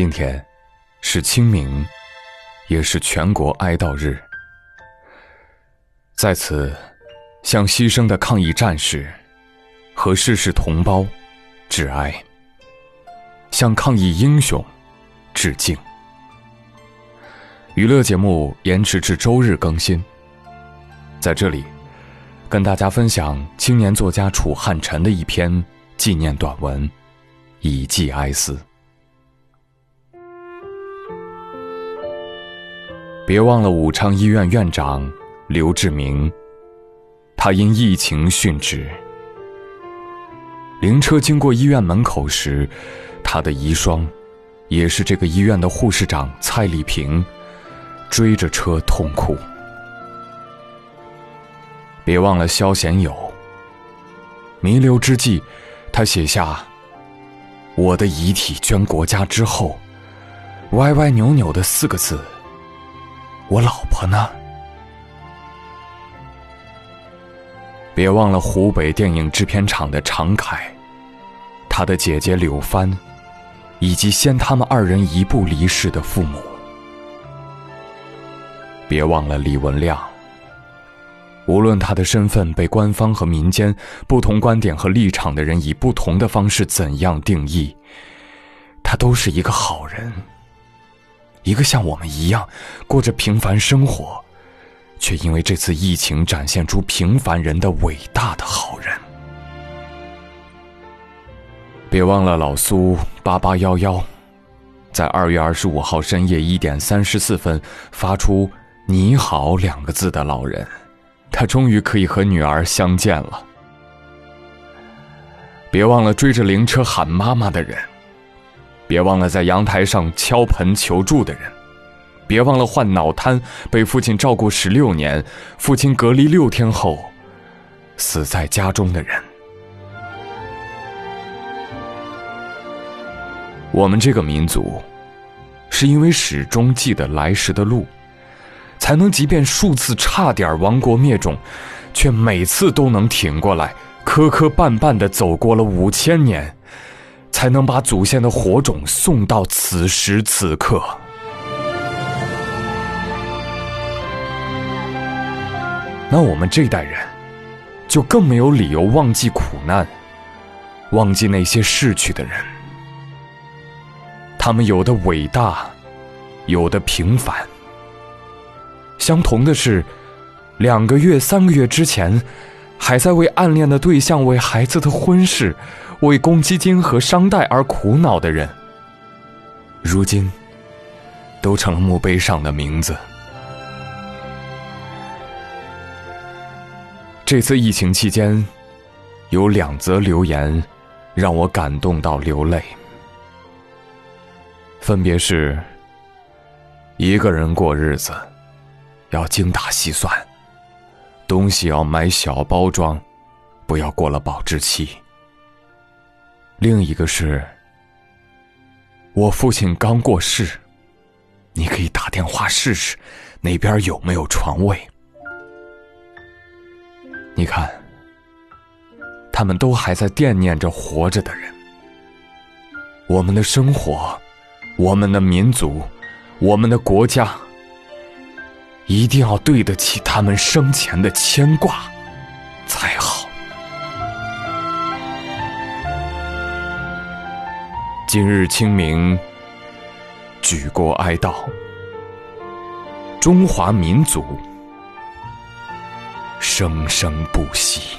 今天是清明，也是全国哀悼日。在此，向牺牲的抗疫战士和逝世同胞致哀，向抗疫英雄致敬。娱乐节目延迟至周日更新。在这里，跟大家分享青年作家楚汉臣的一篇纪念短文，以寄哀思。别忘了武昌医院院长刘志明，他因疫情殉职。灵车经过医院门口时，他的遗孀，也是这个医院的护士长蔡丽萍，追着车痛哭。别忘了萧贤友。弥留之际，他写下：“我的遗体捐国家之后，歪歪扭扭的四个字。”我老婆呢？别忘了湖北电影制片厂的常凯，他的姐姐柳帆，以及先他们二人一步离世的父母。别忘了李文亮。无论他的身份被官方和民间不同观点和立场的人以不同的方式怎样定义，他都是一个好人。一个像我们一样过着平凡生活，却因为这次疫情展现出平凡人的伟大的好人。别忘了老苏八八幺幺，在二月二十五号深夜一点三十四分发出“你好”两个字的老人，他终于可以和女儿相见了。别忘了追着灵车喊妈妈的人。别忘了在阳台上敲盆求助的人，别忘了患脑瘫被父亲照顾十六年，父亲隔离六天后死在家中的人。我们这个民族，是因为始终记得来时的路，才能即便数次差点亡国灭种，却每次都能挺过来，磕磕绊绊的走过了五千年。才能把祖先的火种送到此时此刻。那我们这代人，就更没有理由忘记苦难，忘记那些逝去的人。他们有的伟大，有的平凡。相同的是，两个月、三个月之前，还在为暗恋的对象、为孩子的婚事。为公积金和商贷而苦恼的人，如今都成了墓碑上的名字。这次疫情期间，有两则留言让我感动到流泪，分别是：一个人过日子要精打细算，东西要买小包装，不要过了保质期。另一个是，我父亲刚过世，你可以打电话试试，那边有没有床位？你看，他们都还在惦念着活着的人。我们的生活，我们的民族，我们的国家，一定要对得起他们生前的牵挂，才好。今日清明，举国哀悼，中华民族生生不息。